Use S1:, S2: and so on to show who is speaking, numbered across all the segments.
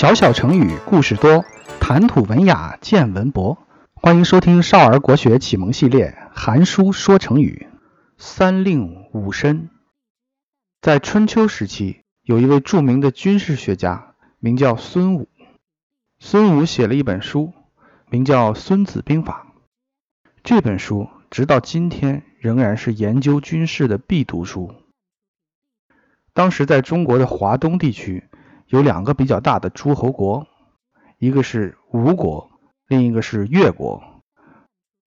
S1: 小小成语故事多，谈吐文雅见文博。欢迎收听少儿国学启蒙系列《韩书说成语》。三令五申。在春秋时期，有一位著名的军事学家，名叫孙武。孙武写了一本书，名叫《孙子兵法》。这本书直到今天仍然是研究军事的必读书。当时在中国的华东地区。有两个比较大的诸侯国，一个是吴国，另一个是越国。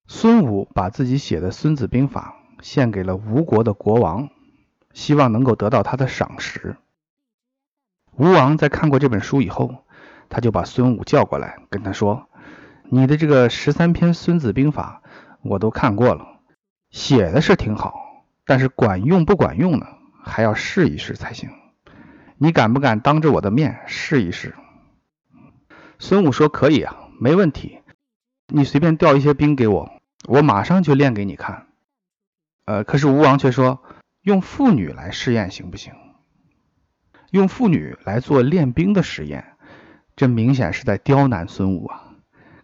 S1: 孙武把自己写的《孙子兵法》献给了吴国的国王，希望能够得到他的赏识。吴王在看过这本书以后，他就把孙武叫过来，跟他说：“你的这个十三篇《孙子兵法》我都看过了，写的是挺好，但是管用不管用呢？还要试一试才行。”你敢不敢当着我的面试一试？孙武说：“可以啊，没问题。你随便调一些兵给我，我马上就练给你看。”呃，可是吴王却说：“用妇女来试验行不行？用妇女来做练兵的实验，这明显是在刁难孙武啊！”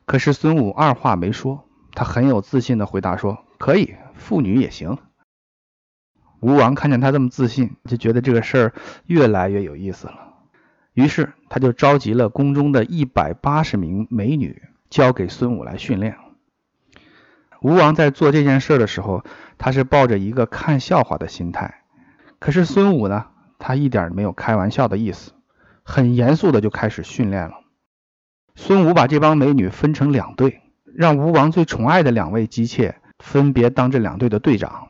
S1: 可是孙武二话没说，他很有自信的回答说：“可以，妇女也行。”吴王看见他这么自信，就觉得这个事儿越来越有意思了。于是他就召集了宫中的一百八十名美女，交给孙武来训练。吴王在做这件事的时候，他是抱着一个看笑话的心态。可是孙武呢，他一点没有开玩笑的意思，很严肃的就开始训练了。孙武把这帮美女分成两队，让吴王最宠爱的两位姬妾分别当这两队的队长。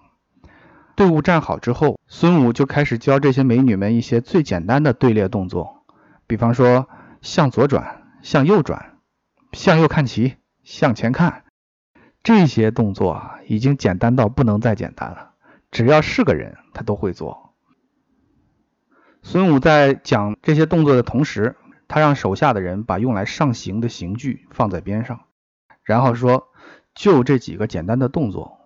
S1: 队伍站好之后，孙武就开始教这些美女们一些最简单的队列动作，比方说向左转、向右转、向右看齐、向前看，这些动作已经简单到不能再简单了，只要是个人他都会做。孙武在讲这些动作的同时，他让手下的人把用来上刑的刑具放在边上，然后说：“就这几个简单的动作。”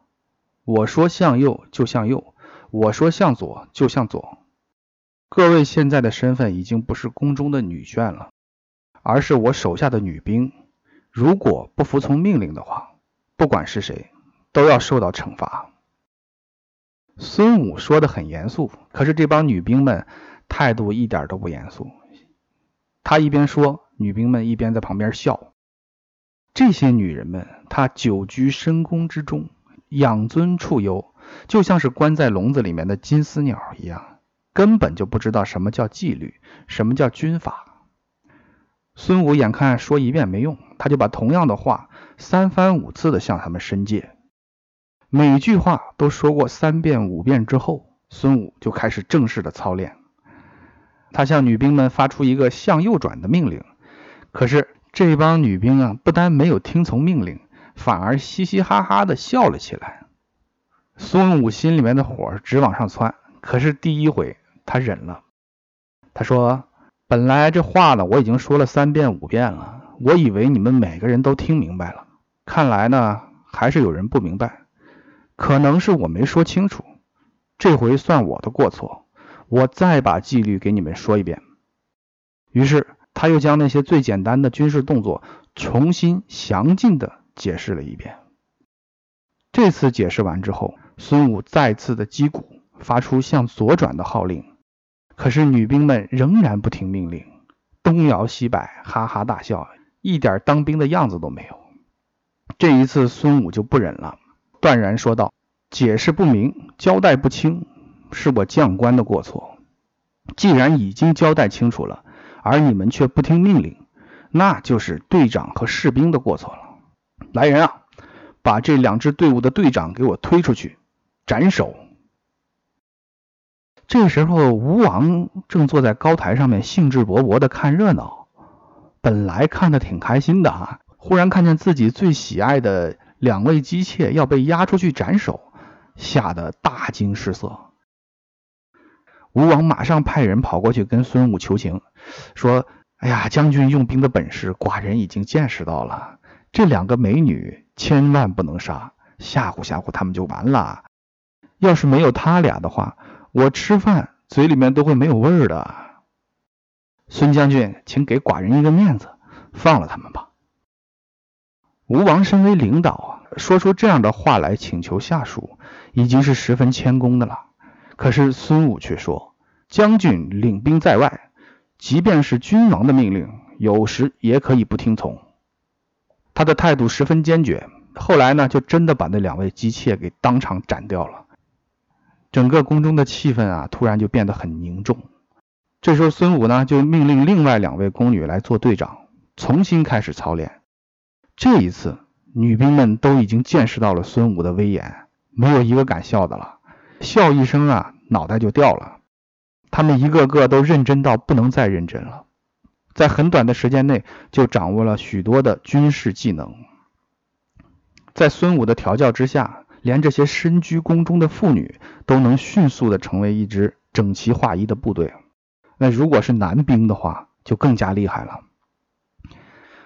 S1: 我说向右就向右，我说向左就向左。各位现在的身份已经不是宫中的女眷了，而是我手下的女兵。如果不服从命令的话，不管是谁，都要受到惩罚。孙武说的很严肃，可是这帮女兵们态度一点都不严肃。他一边说，女兵们一边在旁边笑。这些女人们，她久居深宫之中。养尊处优，就像是关在笼子里面的金丝鸟一样，根本就不知道什么叫纪律，什么叫军法。孙武眼看说一遍没用，他就把同样的话三番五次的向他们申诫。每句话都说过三遍五遍之后，孙武就开始正式的操练。他向女兵们发出一个向右转的命令，可是这帮女兵啊，不但没有听从命令。反而嘻嘻哈哈的笑了起来。孙武心里面的火直往上窜，可是第一回他忍了。他说：“本来这话呢，我已经说了三遍五遍了，我以为你们每个人都听明白了。看来呢，还是有人不明白，可能是我没说清楚。这回算我的过错，我再把纪律给你们说一遍。”于是他又将那些最简单的军事动作重新详尽的。解释了一遍。这次解释完之后，孙武再次的击鼓，发出向左转的号令。可是女兵们仍然不听命令，东摇西摆，哈哈大笑，一点当兵的样子都没有。这一次，孙武就不忍了，断然说道：“解释不明，交代不清，是我将官的过错。既然已经交代清楚了，而你们却不听命令，那就是队长和士兵的过错了。”来人啊，把这两支队伍的队长给我推出去斩首。这个时候，吴王正坐在高台上面，兴致勃勃的看热闹。本来看的挺开心的啊，忽然看见自己最喜爱的两位姬妾要被押出去斩首，吓得大惊失色。吴王马上派人跑过去跟孙武求情，说：“哎呀，将军用兵的本事，寡人已经见识到了。”这两个美女千万不能杀，吓唬吓唬他们就完了。要是没有他俩的话，我吃饭嘴里面都会没有味儿的。孙将军，请给寡人一个面子，放了他们吧。吴王身为领导啊，说出这样的话来请求下属，已经是十分谦恭的了。可是孙武却说：“将军领兵在外，即便是君王的命令，有时也可以不听从。”他的态度十分坚决。后来呢，就真的把那两位姬妾给当场斩掉了。整个宫中的气氛啊，突然就变得很凝重。这时候，孙武呢就命令另外两位宫女来做队长，重新开始操练。这一次，女兵们都已经见识到了孙武的威严，没有一个敢笑的了，笑一声啊，脑袋就掉了。他们一个个都认真到不能再认真了，在很短的时间内就掌握了许多的军事技能。在孙武的调教之下，连这些身居宫中的妇女都能迅速的成为一支整齐划一的部队。那如果是男兵的话，就更加厉害了。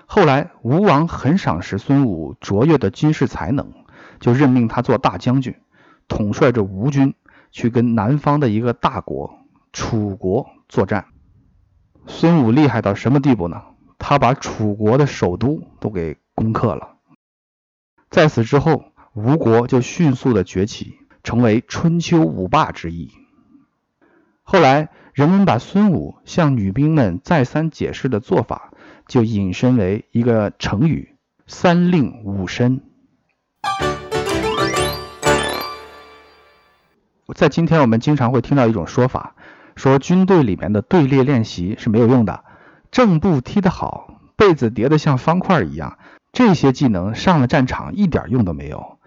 S1: 后来吴王很赏识孙武卓越的军事才能，就任命他做大将军，统帅着吴军去跟南方的一个大国楚国作战。孙武厉害到什么地步呢？他把楚国的首都都给攻克了。在此之后，吴国就迅速的崛起，成为春秋五霸之一。后来，人们把孙武向女兵们再三解释的做法，就引申为一个成语“三令五申”。在今天，我们经常会听到一种说法，说军队里面的队列练习是没有用的，正步踢得好，被子叠得像方块一样。这些技能上了战场一点用都没有。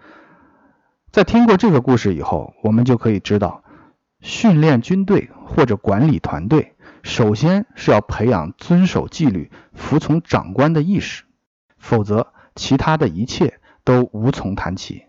S1: 在听过这个故事以后，我们就可以知道，训练军队或者管理团队，首先是要培养遵守纪律、服从长官的意识，否则其他的一切都无从谈起。